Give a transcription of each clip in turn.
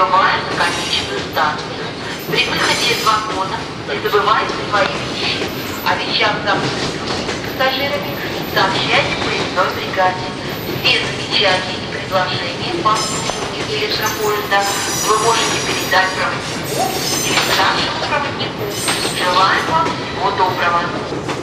забываем конечную дату. При выходе из вагона не забывайте свои вещи. О вещах запутанных пассажирами сообщайте поездной бригаде. Все замечания и предложения по обслуживанию электропоезда вы можете передать проводнику или старшему проводнику. Желаем вам всего доброго.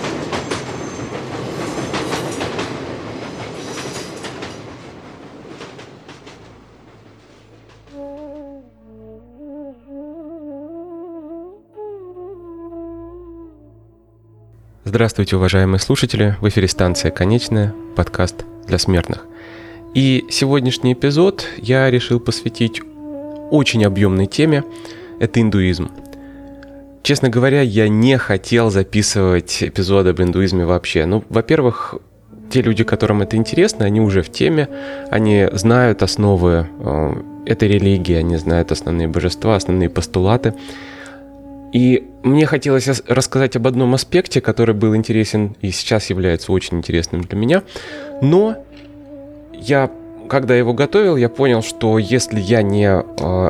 Здравствуйте, уважаемые слушатели! В эфире станция «Конечная», подкаст для смертных. И сегодняшний эпизод я решил посвятить очень объемной теме – это индуизм. Честно говоря, я не хотел записывать эпизоды об индуизме вообще. Ну, во-первых, те люди, которым это интересно, они уже в теме, они знают основы э, этой религии, они знают основные божества, основные постулаты – и мне хотелось рассказать об одном аспекте, который был интересен и сейчас является очень интересным для меня. Но я, когда его готовил, я понял, что если я не э,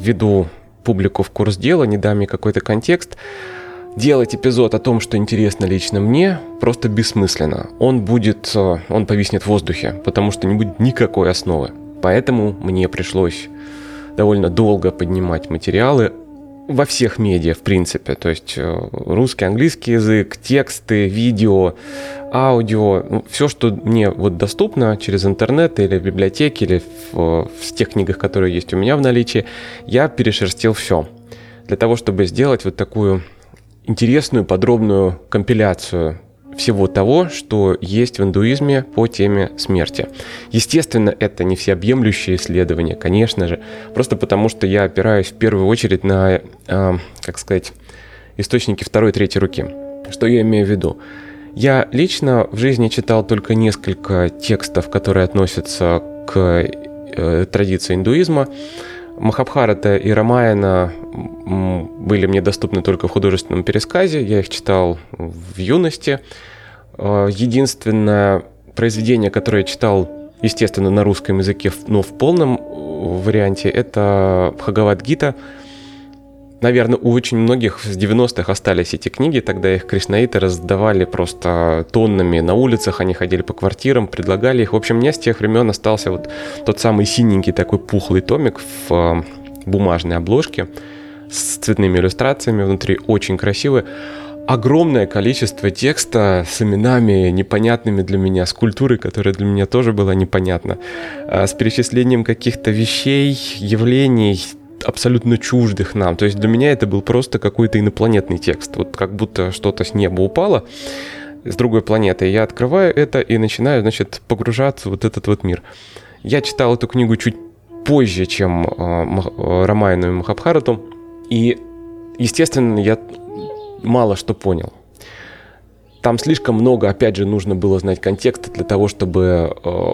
введу публику в курс дела, не дам ей какой-то контекст, делать эпизод о том, что интересно лично мне, просто бессмысленно. Он будет, э, он повиснет в воздухе, потому что не будет никакой основы. Поэтому мне пришлось довольно долго поднимать материалы во всех медиа, в принципе. То есть э, русский, английский язык, тексты, видео, аудио, ну, все, что мне вот доступно через интернет или в библиотеке, или в, в тех книгах, которые есть у меня в наличии, я перешерстил все. Для того, чтобы сделать вот такую интересную, подробную компиляцию всего того, что есть в индуизме по теме смерти. Естественно, это не всеобъемлющее исследование, конечно же, просто потому что я опираюсь в первую очередь на, э, как сказать, источники второй и третьей руки. Что я имею в виду? Я лично в жизни читал только несколько текстов, которые относятся к э, традиции индуизма. Махабхарата и Рамаяна были мне доступны только в художественном пересказе. Я их читал в юности. А, единственное произведение, которое я читал, естественно, на русском языке, но в полном варианте, это Бхагавад-гита – Наверное, у очень многих с 90-х остались эти книги, тогда их кришнаиты раздавали просто тоннами на улицах, они ходили по квартирам, предлагали их. В общем, у меня с тех времен остался вот тот самый синенький такой пухлый томик в э, бумажной обложке с цветными иллюстрациями внутри, очень красивый. Огромное количество текста с именами непонятными для меня, с культурой, которая для меня тоже была непонятна, а с перечислением каких-то вещей, явлений, абсолютно чуждых нам. То есть для меня это был просто какой-то инопланетный текст. Вот как будто что-то с неба упало с другой планеты. Я открываю это и начинаю, значит, погружаться в вот этот вот мир. Я читал эту книгу чуть позже, чем э, Рамайну и Махабхарату. И, естественно, я мало что понял. Там слишком много, опять же, нужно было знать контекста для того, чтобы э,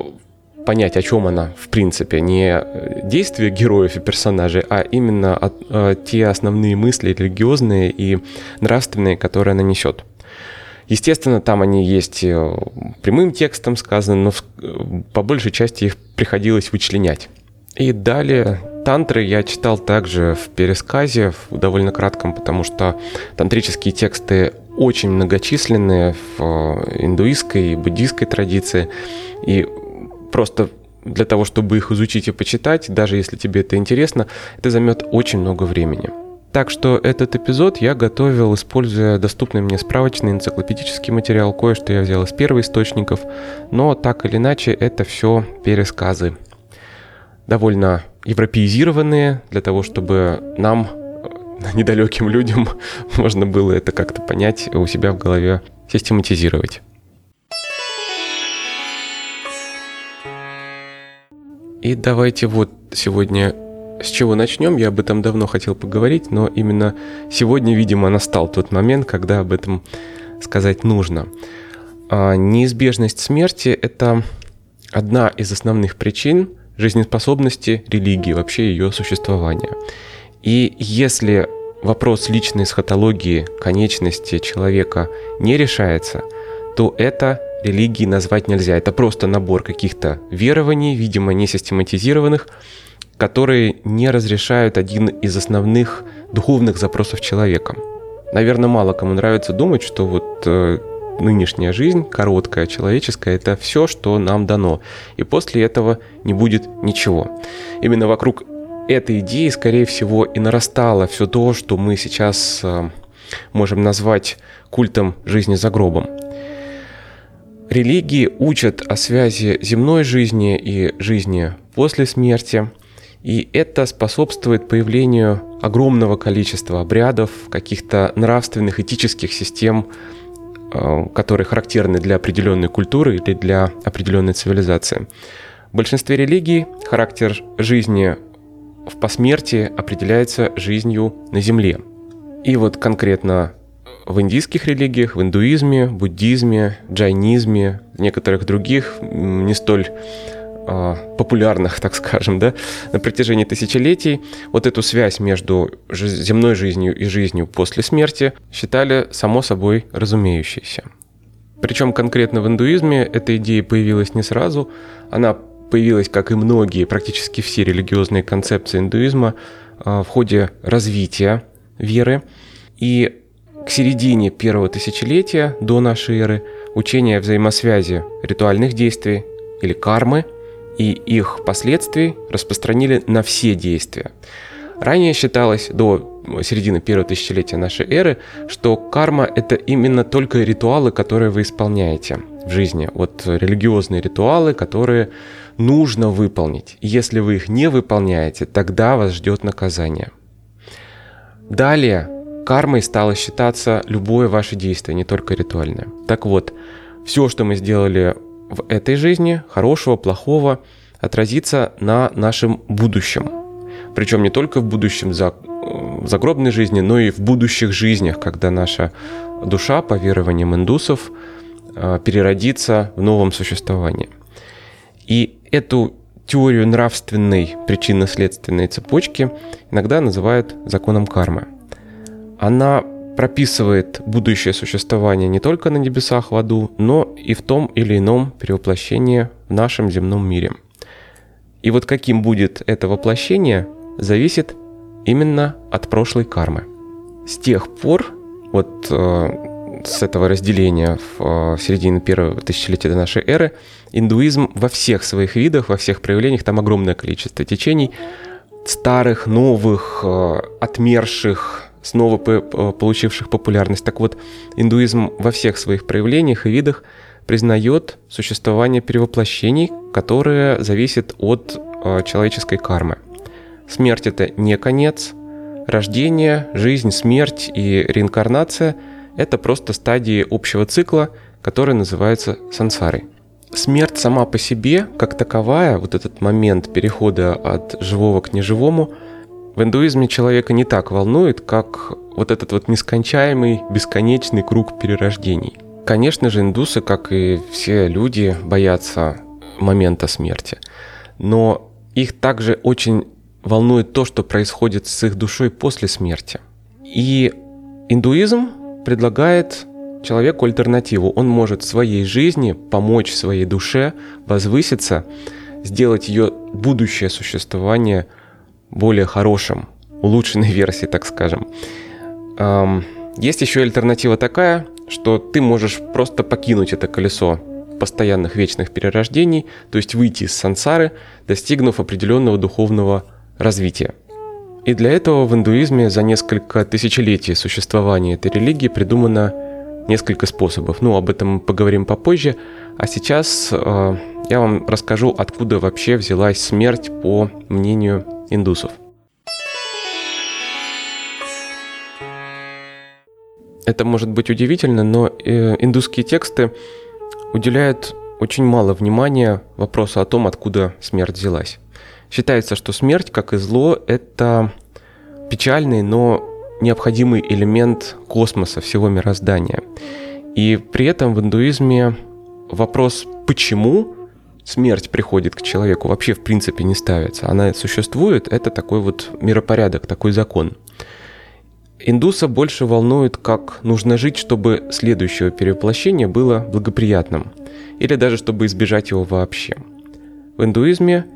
понять, о чем она, в принципе, не действия героев и персонажей, а именно от, э, те основные мысли религиозные и нравственные, которые она несет. Естественно, там они есть э, прямым текстом сказаны, но э, по большей части их приходилось вычленять. И далее тантры я читал также в пересказе, в довольно кратком, потому что тантрические тексты очень многочисленные в э, индуистской и буддийской традиции. И просто для того, чтобы их изучить и почитать, даже если тебе это интересно, это займет очень много времени. Так что этот эпизод я готовил, используя доступный мне справочный энциклопедический материал, кое-что я взял из первоисточников, но так или иначе это все пересказы. Довольно европеизированные, для того, чтобы нам, недалеким людям, можно было это как-то понять, у себя в голове систематизировать. И давайте вот сегодня с чего начнем? Я об этом давно хотел поговорить, но именно сегодня, видимо, настал тот момент, когда об этом сказать нужно. А неизбежность смерти – это одна из основных причин жизнеспособности религии, вообще ее существования. И если вопрос личной эсхатологии, конечности человека не решается, то это религии назвать нельзя. Это просто набор каких-то верований, видимо, не систематизированных, которые не разрешают один из основных духовных запросов человека. Наверное, мало кому нравится думать, что вот э, нынешняя жизнь, короткая, человеческая, это все, что нам дано. И после этого не будет ничего. Именно вокруг этой идеи, скорее всего, и нарастало все то, что мы сейчас э, можем назвать культом жизни за гробом. Религии учат о связи земной жизни и жизни после смерти, и это способствует появлению огромного количества обрядов, каких-то нравственных, этических систем, которые характерны для определенной культуры или для определенной цивилизации. В большинстве религий характер жизни в посмертии определяется жизнью на Земле. И вот конкретно в индийских религиях, в индуизме, буддизме, джайнизме, некоторых других не столь э, популярных, так скажем, да, на протяжении тысячелетий вот эту связь между земной жизнью и жизнью после смерти считали само собой разумеющейся. Причем конкретно в индуизме эта идея появилась не сразу, она появилась, как и многие, практически все религиозные концепции индуизма, в ходе развития веры. И к середине первого тысячелетия до нашей эры учение о взаимосвязи ритуальных действий или кармы и их последствий распространили на все действия. Ранее считалось до середины первого тысячелетия нашей эры, что карма – это именно только ритуалы, которые вы исполняете в жизни. Вот религиозные ритуалы, которые нужно выполнить. если вы их не выполняете, тогда вас ждет наказание. Далее Кармой стало считаться любое ваше действие, не только ритуальное. Так вот, все, что мы сделали в этой жизни, хорошего, плохого, отразится на нашем будущем. Причем не только в будущем за, э, загробной жизни, но и в будущих жизнях, когда наша душа, по верованиям индусов, э, переродится в новом существовании. И эту теорию нравственной причинно-следственной цепочки иногда называют законом кармы она прописывает будущее существование не только на небесах в аду, но и в том или ином перевоплощении в нашем земном мире. И вот каким будет это воплощение, зависит именно от прошлой кармы. С тех пор, вот э, с этого разделения в э, середине первого тысячелетия до нашей эры, индуизм во всех своих видах, во всех проявлениях, там огромное количество течений, старых, новых, э, отмерших, снова получивших популярность. Так вот, индуизм во всех своих проявлениях и видах признает существование перевоплощений, которые зависят от э, человеческой кармы. Смерть это не конец, рождение, жизнь, смерть и реинкарнация – это просто стадии общего цикла, который называется сансарой. Смерть сама по себе, как таковая, вот этот момент перехода от живого к неживому – в индуизме человека не так волнует, как вот этот вот нескончаемый, бесконечный круг перерождений. Конечно же, индусы, как и все люди, боятся момента смерти. Но их также очень волнует то, что происходит с их душой после смерти. И индуизм предлагает человеку альтернативу. Он может своей жизни помочь своей душе возвыситься, сделать ее будущее существование – более хорошем, улучшенной версии, так скажем. Есть еще альтернатива такая, что ты можешь просто покинуть это колесо постоянных вечных перерождений, то есть выйти из сансары, достигнув определенного духовного развития. И для этого в индуизме за несколько тысячелетий существования этой религии придумано несколько способов. Ну, об этом мы поговорим попозже. А сейчас э, я вам расскажу, откуда вообще взялась смерть по мнению индусов. Это может быть удивительно, но э, индусские тексты уделяют очень мало внимания вопросу о том, откуда смерть взялась. Считается, что смерть, как и зло, это печальный, но необходимый элемент космоса, всего мироздания. И при этом в индуизме вопрос «почему?» Смерть приходит к человеку, вообще в принципе не ставится. Она существует, это такой вот миропорядок, такой закон. Индуса больше волнует, как нужно жить, чтобы следующее перевоплощение было благоприятным, или даже чтобы избежать его вообще. В индуизме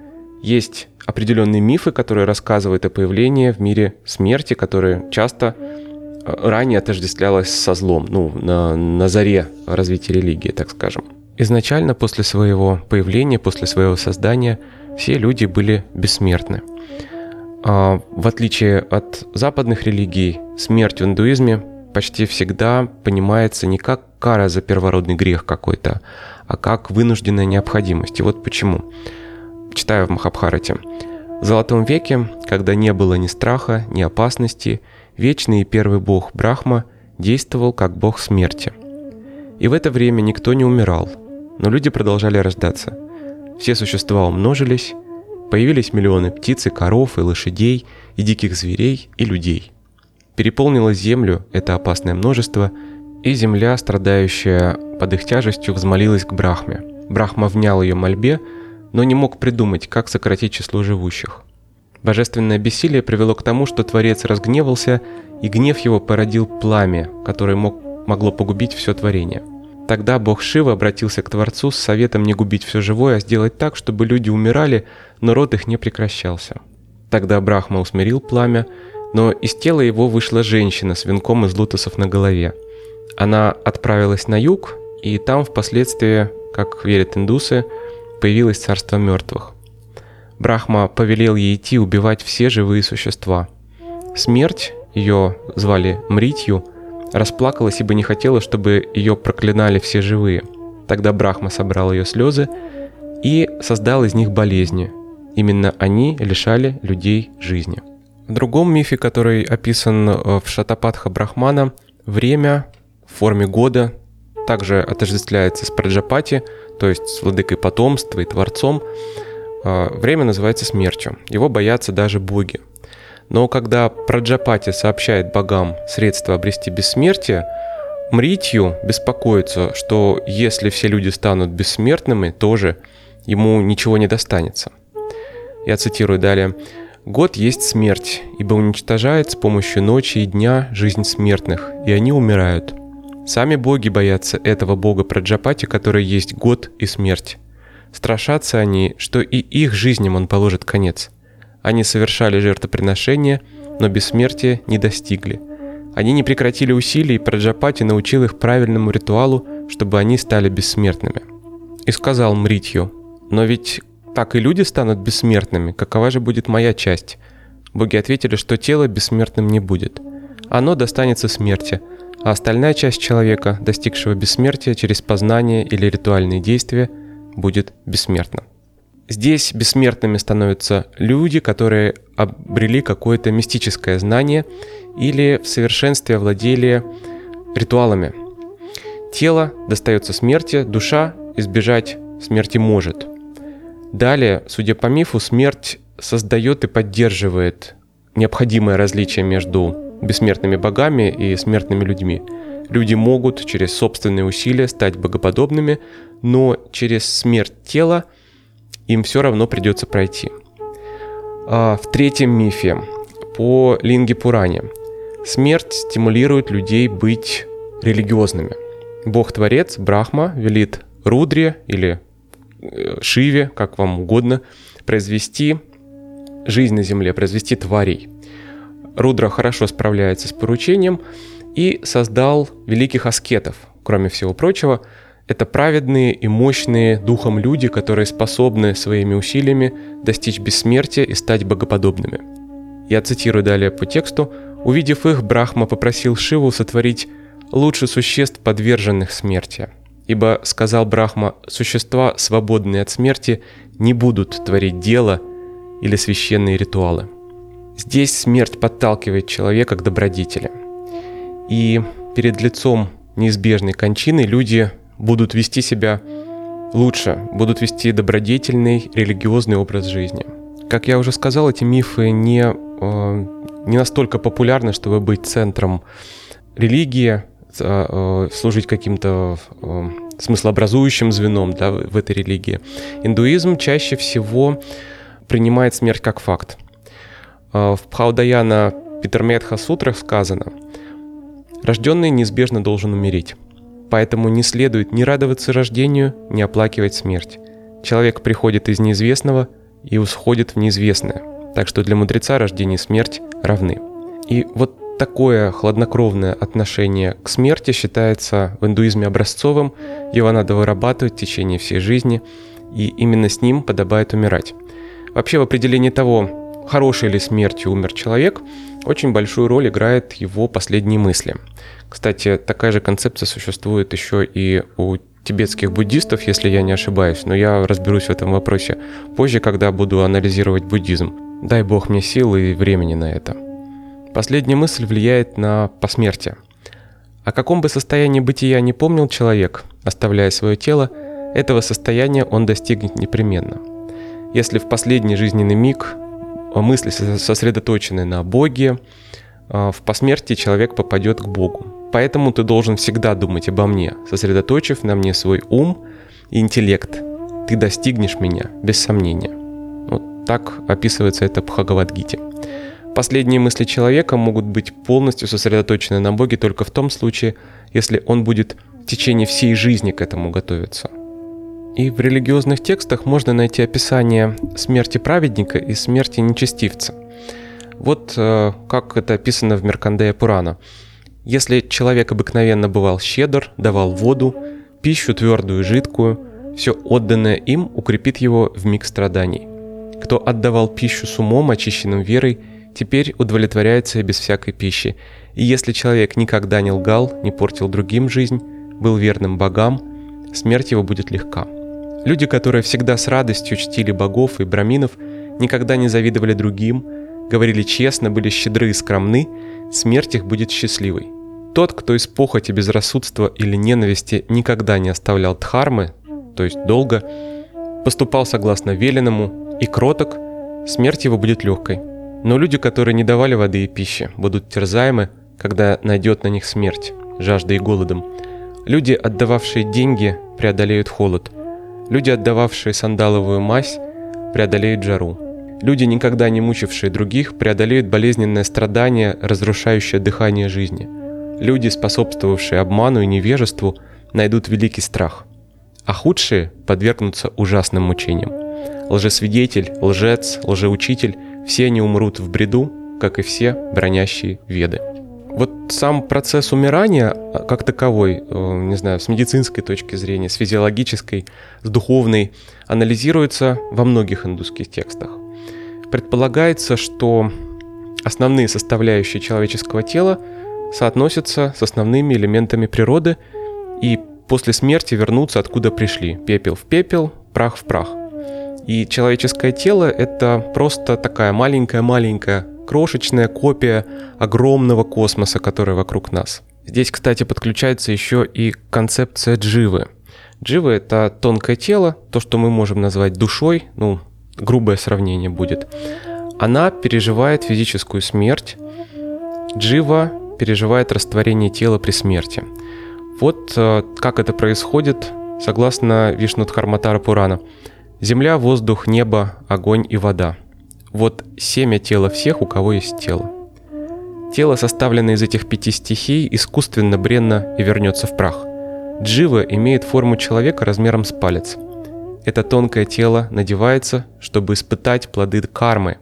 Есть определенные мифы, которые рассказывают о появлении в мире смерти, которые часто э, ранее отождествлялось со злом, ну, на, на заре развития религии, так скажем. Изначально после своего появления, после своего создания, все люди были бессмертны. А, в отличие от западных религий, смерть в индуизме почти всегда понимается не как кара за первородный грех какой-то, а как вынужденная необходимость. И вот почему. Читаю в Махабхарате. В Золотом веке, когда не было ни страха, ни опасности, вечный и первый бог Брахма действовал как бог смерти. И в это время никто не умирал, но люди продолжали рождаться. Все существа умножились, появились миллионы птиц и коров, и лошадей, и диких зверей, и людей. Переполнило землю это опасное множество, и земля, страдающая под их тяжестью, взмолилась к Брахме. Брахма внял ее мольбе, но не мог придумать, как сократить число живущих. Божественное бессилие привело к тому, что Творец разгневался, и гнев его породил пламя, которое мог, могло погубить все творение. Тогда бог Шива обратился к Творцу с советом не губить все живое, а сделать так, чтобы люди умирали, но род их не прекращался. Тогда Брахма усмирил пламя, но из тела его вышла женщина с венком из лотосов на голове. Она отправилась на юг, и там впоследствии, как верят индусы, появилось царство мертвых. Брахма повелел ей идти убивать все живые существа. Смерть, ее звали Мритью, расплакалась, ибо не хотела, чтобы ее проклинали все живые. Тогда Брахма собрал ее слезы и создал из них болезни. Именно они лишали людей жизни. В другом мифе, который описан э, в Шатапатха Брахмана, время в форме года также отождествляется с Праджапати, то есть с владыкой потомства и творцом. Э, время называется смертью. Его боятся даже боги. Но когда Праджапати сообщает богам средства обрести бессмертие, Мритью беспокоится, что если все люди станут бессмертными, тоже ему ничего не достанется. Я цитирую далее. «Год есть смерть, ибо уничтожает с помощью ночи и дня жизнь смертных, и они умирают. Сами боги боятся этого бога Праджапати, который есть год и смерть. Страшатся они, что и их жизням он положит конец. Они совершали жертвоприношения, но бессмертия не достигли. Они не прекратили усилий, и Праджапати научил их правильному ритуалу, чтобы они стали бессмертными. И сказал Мритью, «Но ведь так и люди станут бессмертными, какова же будет моя часть?» Боги ответили, что тело бессмертным не будет. Оно достанется смерти, а остальная часть человека, достигшего бессмертия через познание или ритуальные действия, будет бессмертна. Здесь бессмертными становятся люди, которые обрели какое-то мистическое знание или в совершенстве овладели ритуалами. Тело достается смерти, душа избежать смерти может. Далее, судя по мифу, смерть создает и поддерживает необходимое различие между бессмертными богами и смертными людьми. Люди могут через собственные усилия стать богоподобными, но через смерть тела – им все равно придется пройти. А в третьем мифе по Линге Пуране смерть стимулирует людей быть религиозными. Бог-творец Брахма велит Рудре или э, Шиве, как вам угодно, произвести жизнь на земле, произвести тварей. Рудра хорошо справляется с поручением и создал великих аскетов, кроме всего прочего, это праведные и мощные духом люди, которые способны своими усилиями достичь бессмертия и стать богоподобными. Я цитирую далее по тексту. «Увидев их, Брахма попросил Шиву сотворить лучше существ, подверженных смерти. Ибо, сказал Брахма, существа, свободные от смерти, не будут творить дело или священные ритуалы. Здесь смерть подталкивает человека к добродетели. И перед лицом неизбежной кончины люди будут вести себя лучше, будут вести добродетельный религиозный образ жизни. Как я уже сказал, эти мифы не, э, не настолько популярны, чтобы быть центром религии, э, служить каким-то э, смыслообразующим звеном да, в этой религии. Индуизм чаще всего принимает смерть как факт. В Пхаудаяна Питерметха сутрах сказано, рожденный неизбежно должен умереть. Поэтому не следует ни радоваться рождению, ни оплакивать смерть. Человек приходит из неизвестного и усходит в неизвестное. Так что для мудреца рождение и смерть равны. И вот такое хладнокровное отношение к смерти считается в индуизме образцовым, его надо вырабатывать в течение всей жизни, и именно с ним подобает умирать. Вообще в определении того, хорошей ли смертью умер человек, очень большую роль играет его последние мысли. Кстати, такая же концепция существует еще и у тибетских буддистов, если я не ошибаюсь, но я разберусь в этом вопросе позже, когда буду анализировать буддизм. Дай бог мне силы и времени на это. Последняя мысль влияет на посмертие. О каком бы состоянии бытия не помнил человек, оставляя свое тело, этого состояния он достигнет непременно. Если в последний жизненный миг мысли сосредоточены на Боге, а, в посмертии человек попадет к Богу. Поэтому ты должен всегда думать обо мне, сосредоточив на мне свой ум и интеллект. Ты достигнешь меня, без сомнения. Вот так описывается это Бхагавадгите. Последние мысли человека могут быть полностью сосредоточены на Боге только в том случае, если он будет в течение всей жизни к этому готовиться. И в религиозных текстах можно найти описание смерти праведника и смерти нечестивца. Вот э, как это описано в Меркандея Пурана. Если человек обыкновенно бывал щедр, давал воду, пищу твердую и жидкую, все отданное им укрепит его в миг страданий. Кто отдавал пищу с умом, очищенным верой, теперь удовлетворяется без всякой пищи. И если человек никогда не лгал, не портил другим жизнь, был верным богам, смерть его будет легка. Люди, которые всегда с радостью чтили богов и браминов, никогда не завидовали другим, говорили честно, были щедры и скромны, смерть их будет счастливой. Тот, кто из похоти, безрассудства или ненависти никогда не оставлял дхармы, то есть долго, поступал согласно веленому и кроток, смерть его будет легкой. Но люди, которые не давали воды и пищи, будут терзаемы, когда найдет на них смерть, жаждой и голодом. Люди, отдававшие деньги, преодолеют холод. Люди, отдававшие сандаловую мазь, преодолеют жару. Люди, никогда не мучившие других, преодолеют болезненное страдание, разрушающее дыхание жизни. Люди, способствовавшие обману и невежеству, найдут великий страх, а худшие подвергнутся ужасным мучениям. Лжесвидетель, лжец, лжеучитель – все они умрут в бреду, как и все бронящие веды. Вот сам процесс умирания а, как таковой, э, не знаю, с медицинской точки зрения, с физиологической, с духовной, анализируется во многих индусских текстах. Предполагается, что основные составляющие человеческого тела соотносятся с основными элементами природы и после смерти вернутся откуда пришли. Пепел в пепел, прах в прах. И человеческое тело — это просто такая маленькая-маленькая крошечная копия огромного космоса, который вокруг нас. Здесь, кстати, подключается еще и концепция дживы. Джива — это тонкое тело, то, что мы можем назвать душой, ну, грубое сравнение будет. Она переживает физическую смерть. Джива переживает растворение тела при смерти. Вот э, как это происходит согласно Вишнудхарматара Пурана. Земля, воздух, небо, огонь и вода. Вот семя тела всех, у кого есть тело. Тело, составленное из этих пяти стихий, искусственно бренно и вернется в прах. Джива имеет форму человека размером с палец. Это тонкое тело надевается, чтобы испытать плоды кармы.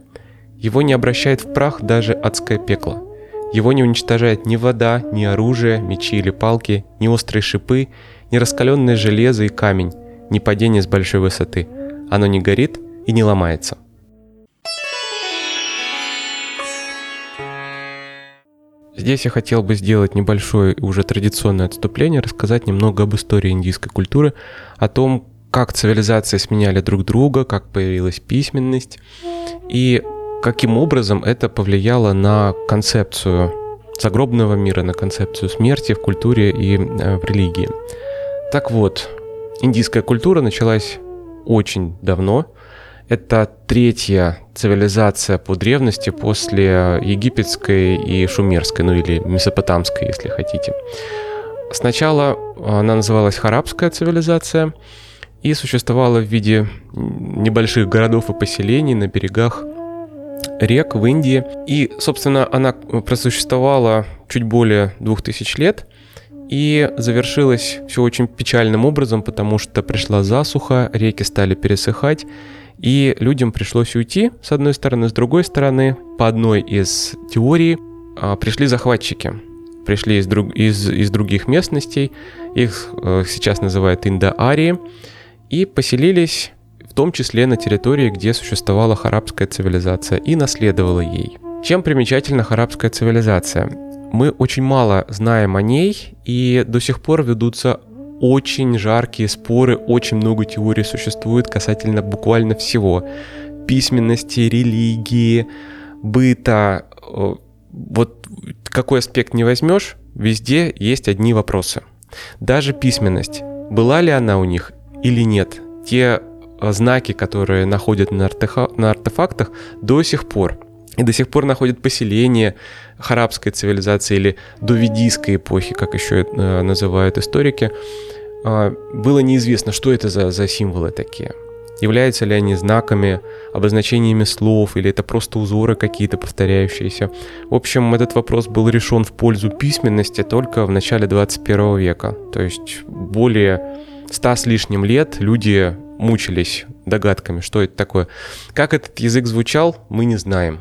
Его не обращает в прах даже адское пекло – его не уничтожает ни вода, ни оружие, мечи или палки, ни острые шипы, ни раскаленное железо и камень, ни падение с большой высоты. Оно не горит и не ломается. Здесь я хотел бы сделать небольшое уже традиционное отступление, рассказать немного об истории индийской культуры, о том, как цивилизации сменяли друг друга, как появилась письменность и каким образом это повлияло на концепцию загробного мира, на концепцию смерти в культуре и э, в религии. Так вот, индийская культура началась очень давно. Это третья цивилизация по древности после египетской и шумерской, ну или месопотамской, если хотите. Сначала она называлась Харабская цивилизация и существовала в виде небольших городов и поселений на берегах рек в Индии. И, собственно, она просуществовала чуть более двух тысяч лет. И завершилось все очень печальным образом, потому что пришла засуха, реки стали пересыхать, И людям пришлось уйти, с одной стороны, с другой стороны, по одной из теорий а, пришли захватчики. Пришли из, друг, из, из других местностей, их э, сейчас называют Индоарии, и поселились в том числе на территории, где существовала харабская цивилизация и наследовала ей. Чем примечательна харабская цивилизация? Мы очень мало знаем о ней, и до сих пор ведутся очень жаркие споры, очень много теорий существует касательно буквально всего. Письменности, религии, быта. Вот какой аспект не возьмешь, везде есть одни вопросы. Даже письменность. Была ли она у них или нет? Те э, знаки, которые находят на, артефа- на артефактах, до сих пор. И до сих пор находят поселения харабской цивилизации или довидийской эпохи, как еще э, называют историки. Э, было неизвестно, что это за, за символы такие. Являются ли они знаками, обозначениями слов, или это просто узоры какие-то повторяющиеся. В общем, этот вопрос был решен в пользу письменности только в начале 21 века. То есть более ста с лишним лет люди мучились догадками, что это такое. Как этот язык звучал, мы не знаем.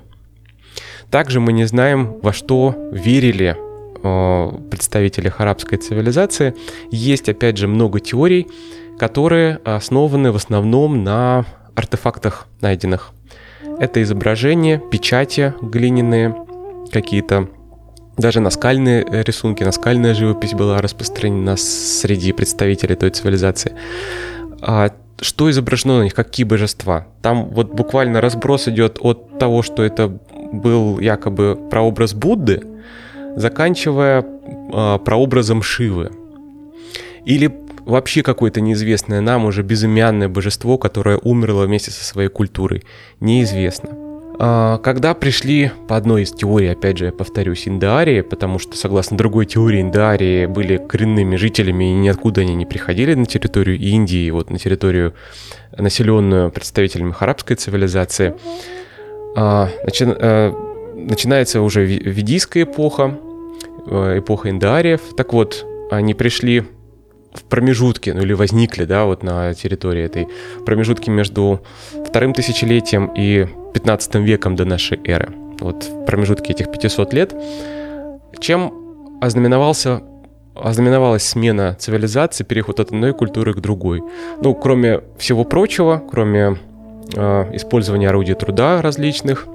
Также мы не знаем, во что верили э, представители арабской цивилизации. Есть, опять же, много теорий, которые основаны в основном на артефактах найденных. Это изображения, печати глиняные, какие-то даже наскальные рисунки, наскальная живопись была распространена среди представителей той цивилизации. А что изображено на них, какие божества? Там вот буквально разброс идет от того, что это был якобы прообраз Будды, заканчивая э, прообразом Шивы. Или вообще какое-то неизвестное нам уже безымянное божество, которое умерло вместе со своей культурой. Неизвестно. А, когда пришли по одной из теорий, опять же, я повторюсь, индоарии, потому что, согласно другой теории, индоарии были коренными жителями и ниоткуда они не приходили на территорию Индии, вот на территорию, населенную представителями арабской цивилизации, а, начи... А, начинается уже ведийская эпоха, эпоха индоариев. Так вот, они пришли в промежутке, ну или возникли, да, вот на территории этой промежутке между вторым тысячелетием и 15 веком до нашей эры. Вот в промежутке этих 500 лет. Чем ознаменовался ознаменовалась смена цивилизации, переход от одной культуры к другой. Ну, кроме всего прочего, кроме э, использования орудий труда различных,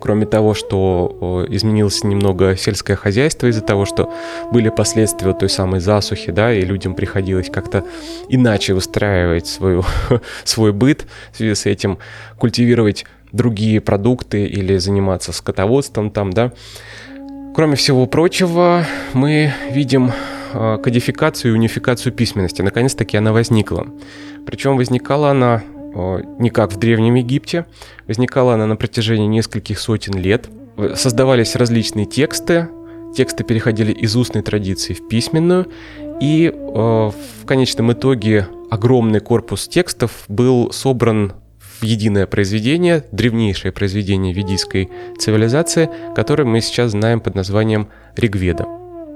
Кроме того, что изменилось немного сельское хозяйство из-за того, что были последствия той самой засухи, да, и людям приходилось как-то иначе выстраивать свою, свой быт в связи с этим, культивировать другие продукты или заниматься скотоводством там, да. Кроме всего прочего, мы видим а, кодификацию и унификацию письменности. Наконец-таки она возникла. Причем возникала она не как в Древнем Египте. Возникала она на протяжении нескольких сотен лет. Создавались различные тексты. Тексты переходили из устной традиции в письменную. И в конечном итоге огромный корпус текстов был собран в единое произведение, древнейшее произведение ведийской цивилизации, которое мы сейчас знаем под названием Ригведа.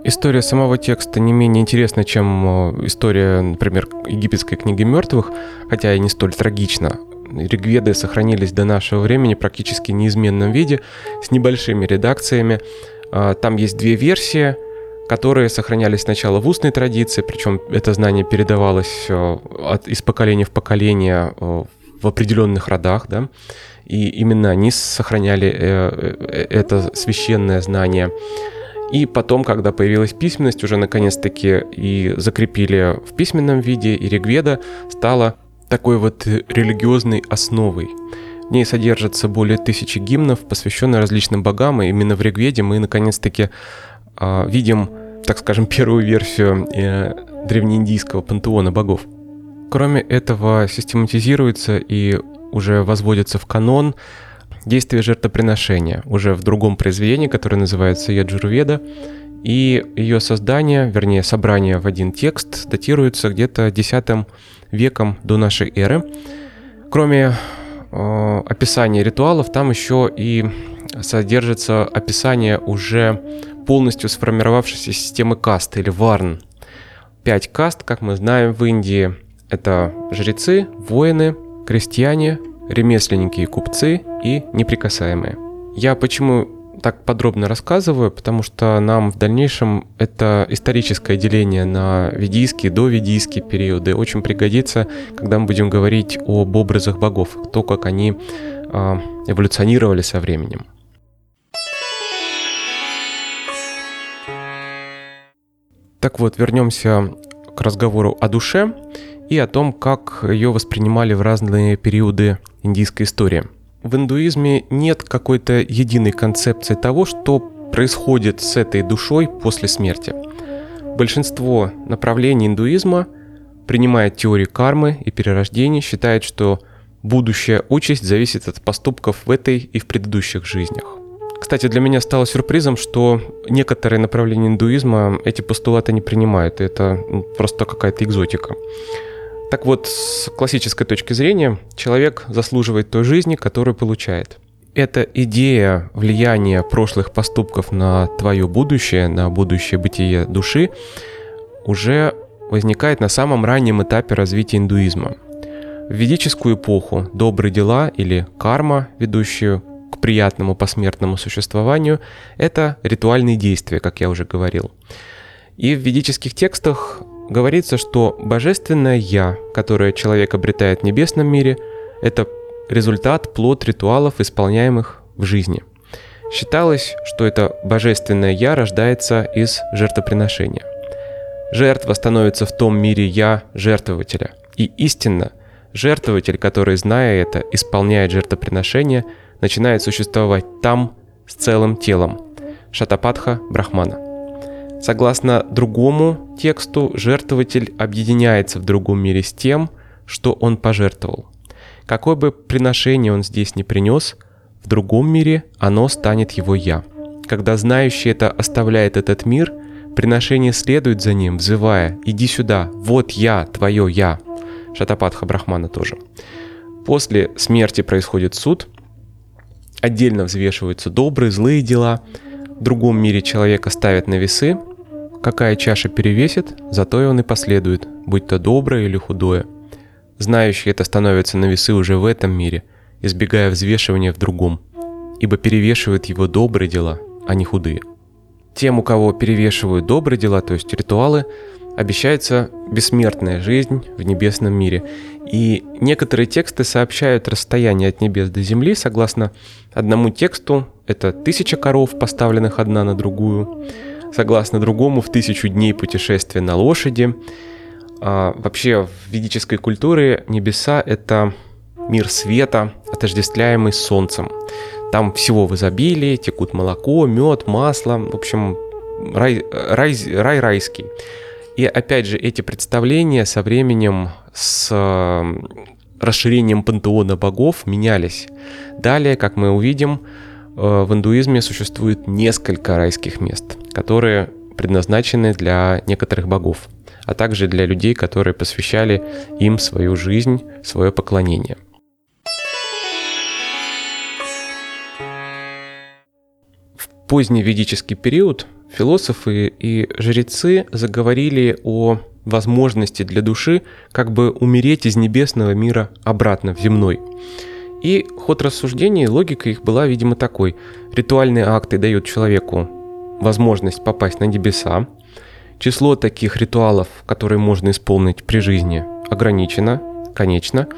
История самого текста не менее интересна, чем э, история, например, египетской книги мертвых, хотя и не столь трагична. Ригведы сохранились до нашего времени практически в неизменном виде, с небольшими редакциями. А, там есть две версии, которые сохранялись сначала в устной традиции, причем это знание передавалось э, от, из поколения в поколение э, в определенных родах, да, и именно они сохраняли это священное знание. И потом, когда появилась письменность, уже наконец-таки и закрепили в письменном виде, и Ригведа стала такой вот религиозной основой. В ней содержится более тысячи гимнов, посвященных различным богам, и именно в Ригведе мы наконец-таки э, видим, так скажем, первую версию э, древнеиндийского пантеона богов. Кроме этого, систематизируется и уже возводится в канон действие жертвоприношения уже в другом произведении, которое называется Яджурведа, и ее создание, вернее собрание в один текст, датируется где-то X веком до нашей эры. Кроме э, описания ритуалов, там еще и содержится описание уже полностью сформировавшейся системы каст или варн. Пять каст, как мы знаем в Индии, это жрецы, воины, крестьяне, ремесленники и купцы и неприкасаемые. Я почему так подробно рассказываю, потому что нам в дальнейшем это историческое деление на ведийские, доведийские периоды очень пригодится, когда мы будем говорить об образах богов, то, как они э, эволюционировали со временем. Так вот, вернемся к разговору о душе и о том, как ее воспринимали в разные периоды индийской истории – в индуизме нет какой-то единой концепции того, что происходит с этой душой после смерти. Большинство направлений индуизма, принимая теорию кармы и перерождения, считает, что будущая участь зависит от поступков в этой и в предыдущих жизнях. Кстати, для меня стало сюрпризом, что некоторые направления индуизма эти постулаты не принимают, это ну, просто какая-то экзотика. Так вот, с классической точки зрения, человек заслуживает той жизни, которую получает. Эта идея влияния прошлых поступков на твое будущее, на будущее бытие души, уже возникает на самом раннем этапе развития индуизма. В ведическую эпоху добрые дела или карма, ведущие к приятному посмертному существованию, это ритуальные действия, как я уже говорил. И в ведических текстах говорится, что божественное «я», которое человек обретает в небесном мире, это результат, плод ритуалов, исполняемых в жизни. Считалось, что это божественное «я» рождается из жертвоприношения. Жертва становится в том мире «я» жертвователя. И истинно, жертвователь, который, зная это, исполняет жертвоприношение, начинает существовать там с целым телом. Шатапатха Брахмана – Согласно другому тексту, жертвователь объединяется в другом мире с тем, что он пожертвовал. Какое бы приношение он здесь не принес, в другом мире оно станет его «я». Когда знающий это оставляет этот мир, приношение следует за ним, взывая «иди сюда, вот я, твое я». Шатапатха Брахмана тоже. После смерти происходит суд, отдельно взвешиваются добрые, злые дела, другом мире человека ставят на весы, Какая чаша перевесит, зато и он и последует, будь то доброе или худое. Знающий это становится на весы уже в этом мире, избегая взвешивания в другом, ибо перевешивают его добрые дела, а не худые. Тем, у кого перевешивают добрые дела, то есть ритуалы, обещается бессмертная жизнь в небесном мире. И некоторые тексты сообщают расстояние от небес до земли, согласно одному тексту, это тысяча коров, поставленных одна на другую, согласно другому, в тысячу дней путешествия на лошади. А, вообще в ведической культуре небеса — это мир света, отождествляемый с солнцем. Там всего в изобилии, текут молоко, мед, масло, в общем, рай, рай, рай райский. И опять же, эти представления со временем, с расширением пантеона богов менялись. Далее, как мы увидим, в индуизме существует несколько райских мест которые предназначены для некоторых богов, а также для людей, которые посвящали им свою жизнь, свое поклонение. В поздний ведический период философы и жрецы заговорили о возможности для души как бы умереть из небесного мира обратно в земной. И ход рассуждений, логика их была, видимо, такой. Ритуальные акты дают человеку возможность попасть на небеса. Число таких ритуалов, которые можно исполнить при жизни, ограничено, конечно.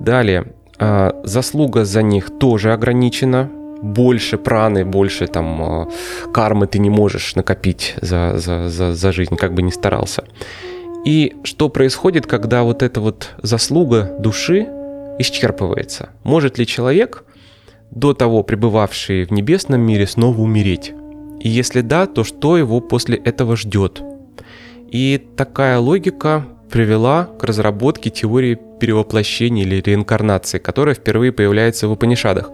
Далее, а, заслуга за них тоже ограничена. Больше праны, больше там а, кармы ты не можешь накопить за, за, за, за жизнь, как бы ни старался. И что происходит, когда вот эта вот заслуга души исчерпывается? Может ли человек, до того пребывавший в небесном мире, снова умереть? И если да, то что его после этого ждет? И такая логика привела к разработке теории перевоплощения или реинкарнации, которая впервые появляется в Упанишадах,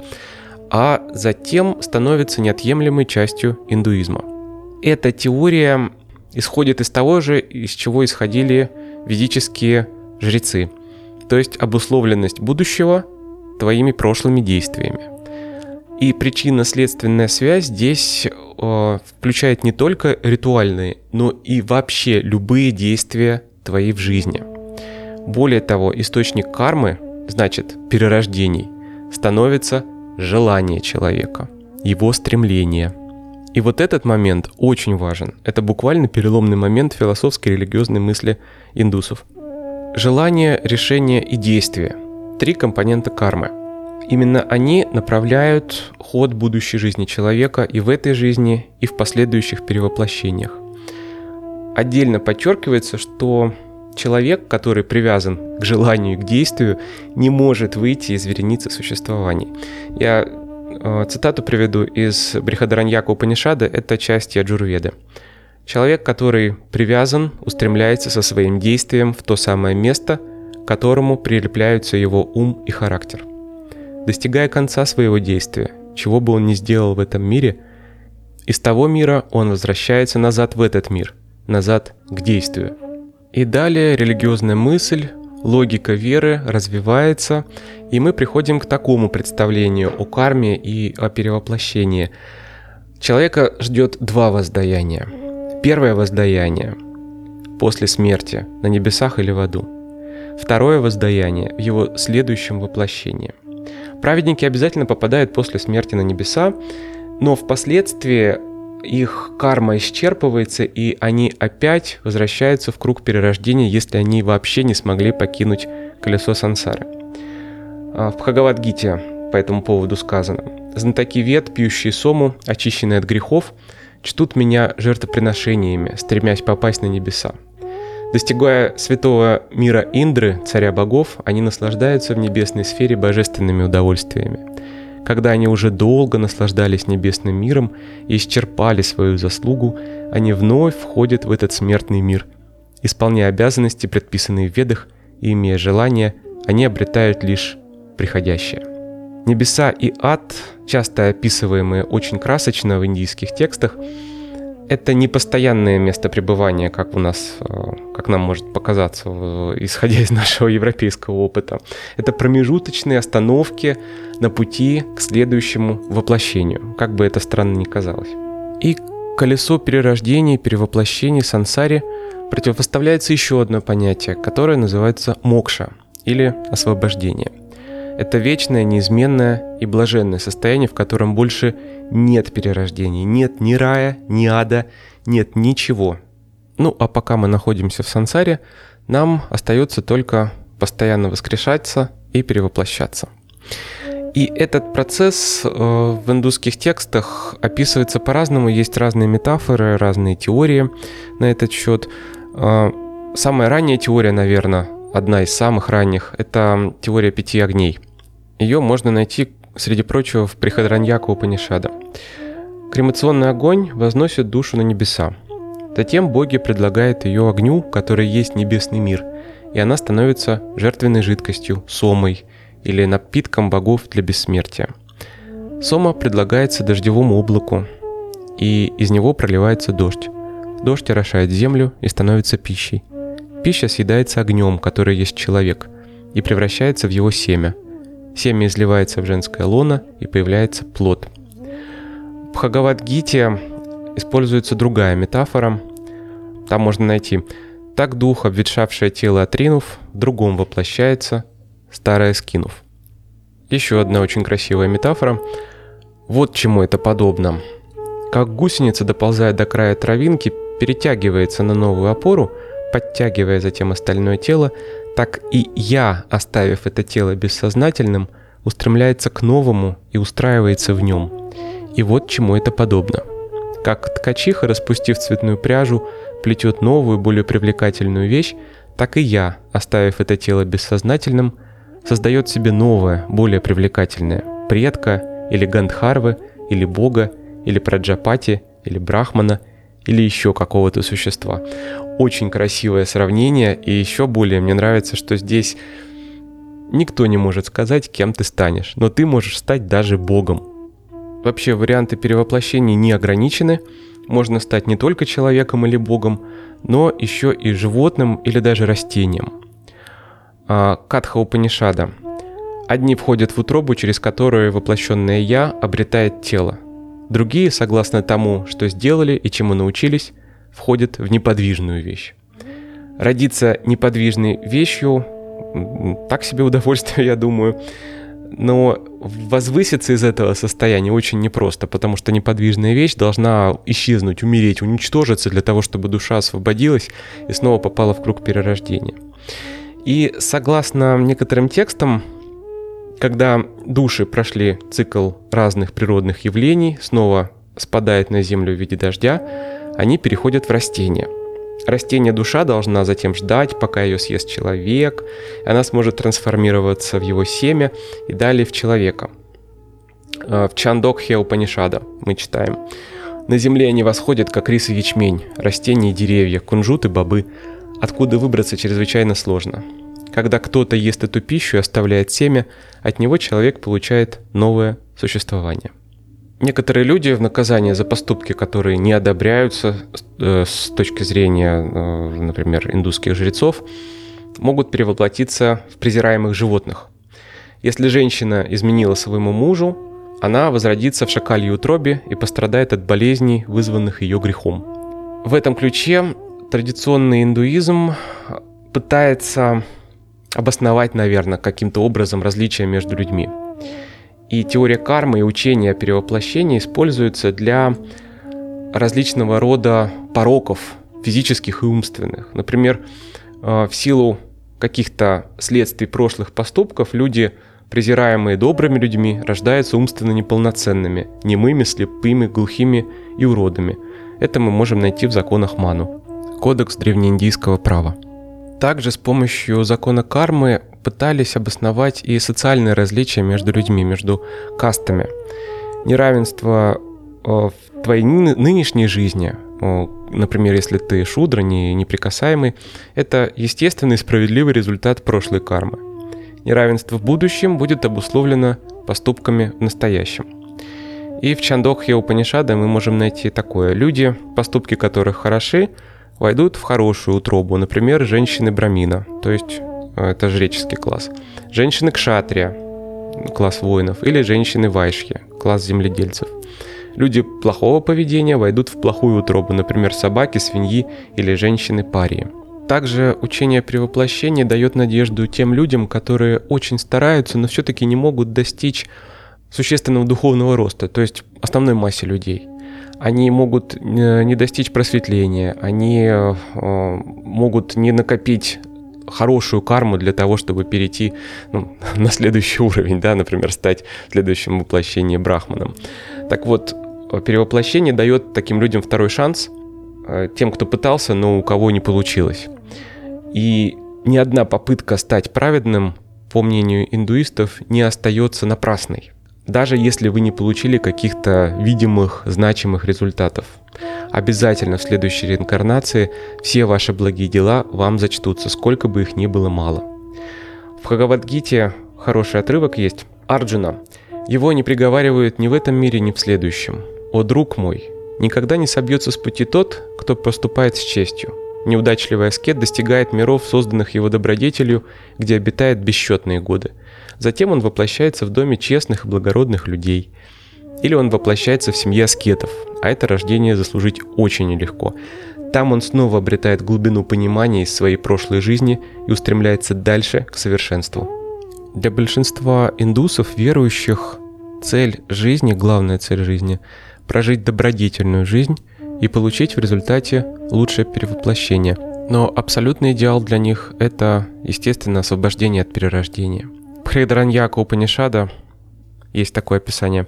а затем становится неотъемлемой частью индуизма. Эта теория исходит из того же, из чего исходили ведические жрецы, то есть обусловленность будущего твоими прошлыми действиями. И причинно-следственная связь здесь э, включает не только ритуальные, но и вообще любые действия твои в жизни. Более того, источник кармы, значит, перерождений, становится желание человека, его стремление. И вот этот момент очень важен. Это буквально переломный момент философской и религиозной мысли индусов. Желание, решение и действие – три компонента кармы. Именно они направляют ход будущей жизни человека и в этой жизни, и в последующих перевоплощениях. Отдельно подчеркивается, что человек, который привязан к желанию и к действию, не может выйти из вереницы существований. Я э, цитату приведу из Брихадараньяка Упанишада, это часть Яджурведы. Человек, который привязан, устремляется со своим действием в то самое место, к которому прилепляются его ум и характер. Достигая конца своего действия, чего бы он ни сделал в этом мире, из того мира он возвращается назад в этот мир, назад к действию. И далее религиозная мысль, логика веры развивается, и мы приходим к такому представлению о карме и о перевоплощении. Человека ждет два воздаяния. Первое воздаяние после смерти на небесах или в аду. Второе воздаяние в его следующем воплощении. Праведники обязательно попадают после смерти на небеса, но впоследствии их карма исчерпывается, и они опять возвращаются в круг перерождения, если они вообще не смогли покинуть колесо сансары. А, в Бхагавадгите по этому поводу сказано. «Знатоки вет, пьющие сому, очищенные от грехов, чтут меня жертвоприношениями, стремясь попасть на небеса. Достигая святого мира Индры, царя богов, они наслаждаются в небесной сфере божественными удовольствиями. Когда они уже долго наслаждались небесным миром и исчерпали свою заслугу, они вновь входят в этот смертный мир. Исполняя обязанности, предписанные в ведах, и имея желание, они обретают лишь приходящее. Небеса и ад, часто описываемые очень красочно в индийских текстах, это не постоянное место пребывания, как у нас, э, как нам может показаться, исходя из нашего европейского опыта. Это промежуточные остановки на пути к следующему воплощению, как бы это странно ни казалось. И колесо перерождения перевоплощения сансари противопоставляется еще одно понятие, которое называется мокша или освобождение – это вечное, неизменное и блаженное состояние, в котором больше нет перерождений, нет ни рая, ни ада, нет ничего. Ну а пока мы находимся в сансаре, нам остается только постоянно воскрешаться и перевоплощаться. И этот процесс э, в индусских текстах описывается по-разному, есть разные метафоры, разные теории на этот счет. Э, самая ранняя теория, наверное, одна из самых ранних, это теория пяти огней – ее можно найти, среди прочего, в Прихадраньяка Упанишада. Кремационный огонь возносит душу на небеса. Затем боги предлагают ее огню, который есть небесный мир, и она становится жертвенной жидкостью, сомой или напитком богов для бессмертия. Сома предлагается дождевому облаку, и из него проливается дождь. Дождь орошает землю и становится пищей. Пища съедается огнем, который есть человек, и превращается в его семя – Семя изливается в женское лоно и появляется плод. В Бхагавадгите используется другая метафора. Там можно найти «Так дух, обветшавшее тело отринув, в другом воплощается, старое скинув». Еще одна очень красивая метафора. Вот чему это подобно. Как гусеница, доползая до края травинки, перетягивается на новую опору, подтягивая затем остальное тело, так и я, оставив это тело бессознательным, устремляется к новому и устраивается в нем. И вот чему это подобно. Как ткачиха, распустив цветную пряжу, плетет новую, более привлекательную вещь, так и я, оставив это тело бессознательным, создает себе новое, более привлекательное, предка, или Гандхарвы, или Бога, или Праджапати, или Брахмана – или еще какого-то существа. Очень красивое сравнение, и еще более мне нравится, что здесь никто не может сказать, кем ты станешь, но ты можешь стать даже богом. Вообще варианты перевоплощений не ограничены, можно стать не только человеком или богом, но еще и животным или даже растением. А, Катха Упанишада. Одни входят в утробу, через которую воплощенное «я» обретает тело – Другие, согласно тому, что сделали и чему научились, входят в неподвижную вещь. Родиться неподвижной вещью – так себе удовольствие, я думаю. Но возвыситься из этого состояния очень непросто, потому что неподвижная вещь должна исчезнуть, умереть, уничтожиться для того, чтобы душа освободилась и снова попала в круг перерождения. И согласно некоторым текстам, когда души прошли цикл разных природных явлений, снова спадает на землю в виде дождя, они переходят в растения. Растение душа должна затем ждать, пока ее съест человек, и она сможет трансформироваться в его семя и далее в человека. Э, в Чандокхе Упанишада мы читаем. На земле они восходят, как рис и ячмень, растения и деревья, кунжут и бобы. Откуда выбраться чрезвычайно сложно. Когда кто-то ест эту пищу и оставляет семя, от него человек получает новое существование. Некоторые люди в наказание за поступки, которые не одобряются э, с точки зрения, э, например, индусских жрецов, могут перевоплотиться в презираемых животных. Если женщина изменила своему мужу, она возродится в шакальей утробе и пострадает от болезней, вызванных ее грехом. В этом ключе традиционный индуизм пытается обосновать, наверное, каким-то образом различия между людьми. И теория кармы и учение о перевоплощении используются для различного рода пороков, физических и умственных. Например, э, в силу каких-то следствий прошлых поступков люди, презираемые добрыми людьми, рождаются умственно неполноценными, немыми, слепыми, глухими и уродами. Это мы можем найти в законах Ману. Кодекс древнеиндийского права. Также с помощью закона кармы пытались обосновать и социальные различия между людьми, между кастами. Неравенство э, в твоей нынешней жизни, э, например, если ты шудра, не неприкасаемый, это естественный и справедливый результат прошлой кармы. Неравенство в будущем будет обусловлено поступками в настоящем. И в Чандокхе Упанишада мы можем найти такое. Люди, поступки которых хороши, войдут в хорошую утробу, например, женщины Брамина, то есть э, это жреческий класс, женщины Кшатрия, класс воинов, или женщины Вайшья, класс земледельцев. Люди плохого поведения войдут в плохую утробу, например, собаки, свиньи или женщины парии. Также учение при воплощении дает надежду тем людям, которые очень стараются, но все-таки не могут достичь существенного духовного роста, то есть основной массе людей они могут э, не достичь просветления, они э, могут не накопить хорошую карму для того, чтобы перейти ну, на следующий уровень, да, например, стать в следующем воплощении брахманом. Так вот, перевоплощение дает таким людям второй шанс, э, тем, кто пытался, но у кого не получилось. И ни одна попытка стать праведным, по мнению индуистов, не остается напрасной даже если вы не получили каких-то видимых, значимых результатов. Обязательно в следующей реинкарнации все ваши благие дела вам зачтутся, сколько бы их ни было мало. В Хагавадгите хороший отрывок есть. Арджуна. Его не приговаривают ни в этом мире, ни в следующем. «О, друг мой, никогда не собьется с пути тот, кто поступает с честью. Неудачливый аскет достигает миров, созданных его добродетелью, где обитает бесчетные годы – Затем он воплощается в доме честных и благородных людей. Или он воплощается в семье аскетов, а это рождение заслужить очень нелегко. Там он снова обретает глубину понимания из своей прошлой жизни и устремляется дальше к совершенству. Для большинства индусов, верующих, цель жизни, главная цель жизни – прожить добродетельную жизнь и получить в результате лучшее перевоплощение. Но абсолютный идеал для них – это, естественно, освобождение от перерождения – Хридараньяка Упанишада есть такое описание.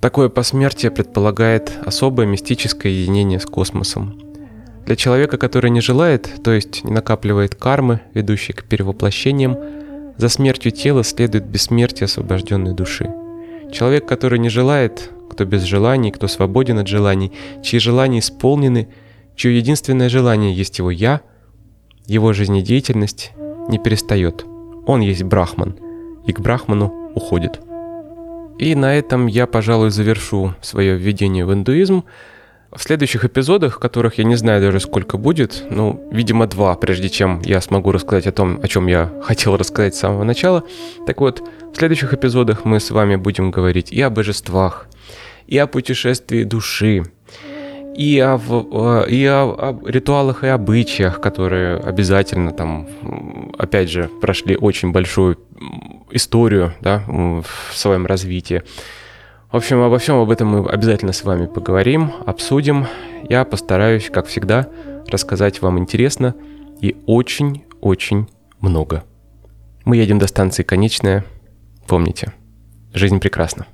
Такое посмертие предполагает особое мистическое единение с космосом. Для человека, который не желает, то есть не накапливает кармы, ведущие к перевоплощениям, за смертью тела следует бессмертие освобожденной души. Человек, который не желает, кто без желаний, кто свободен от желаний, чьи желания исполнены, чье единственное желание есть его «я», его жизнедеятельность не перестает. Он есть брахман – и к Брахману уходит. И на этом я, пожалуй, завершу свое введение в индуизм. В следующих эпизодах, которых я не знаю даже сколько будет, ну, видимо, два, прежде чем я смогу рассказать о том, о чем я хотел рассказать с самого начала. Так вот, в следующих эпизодах мы с вами будем говорить и о божествах, и о путешествии души, и о, и о, о ритуалах и обычаях, которые обязательно там, опять же, прошли очень большую историю да, в своем развитии. В общем, обо всем об этом мы обязательно с вами поговорим, обсудим. Я постараюсь, как всегда, рассказать вам интересно и очень-очень много. Мы едем до станции Конечная. Помните, жизнь прекрасна.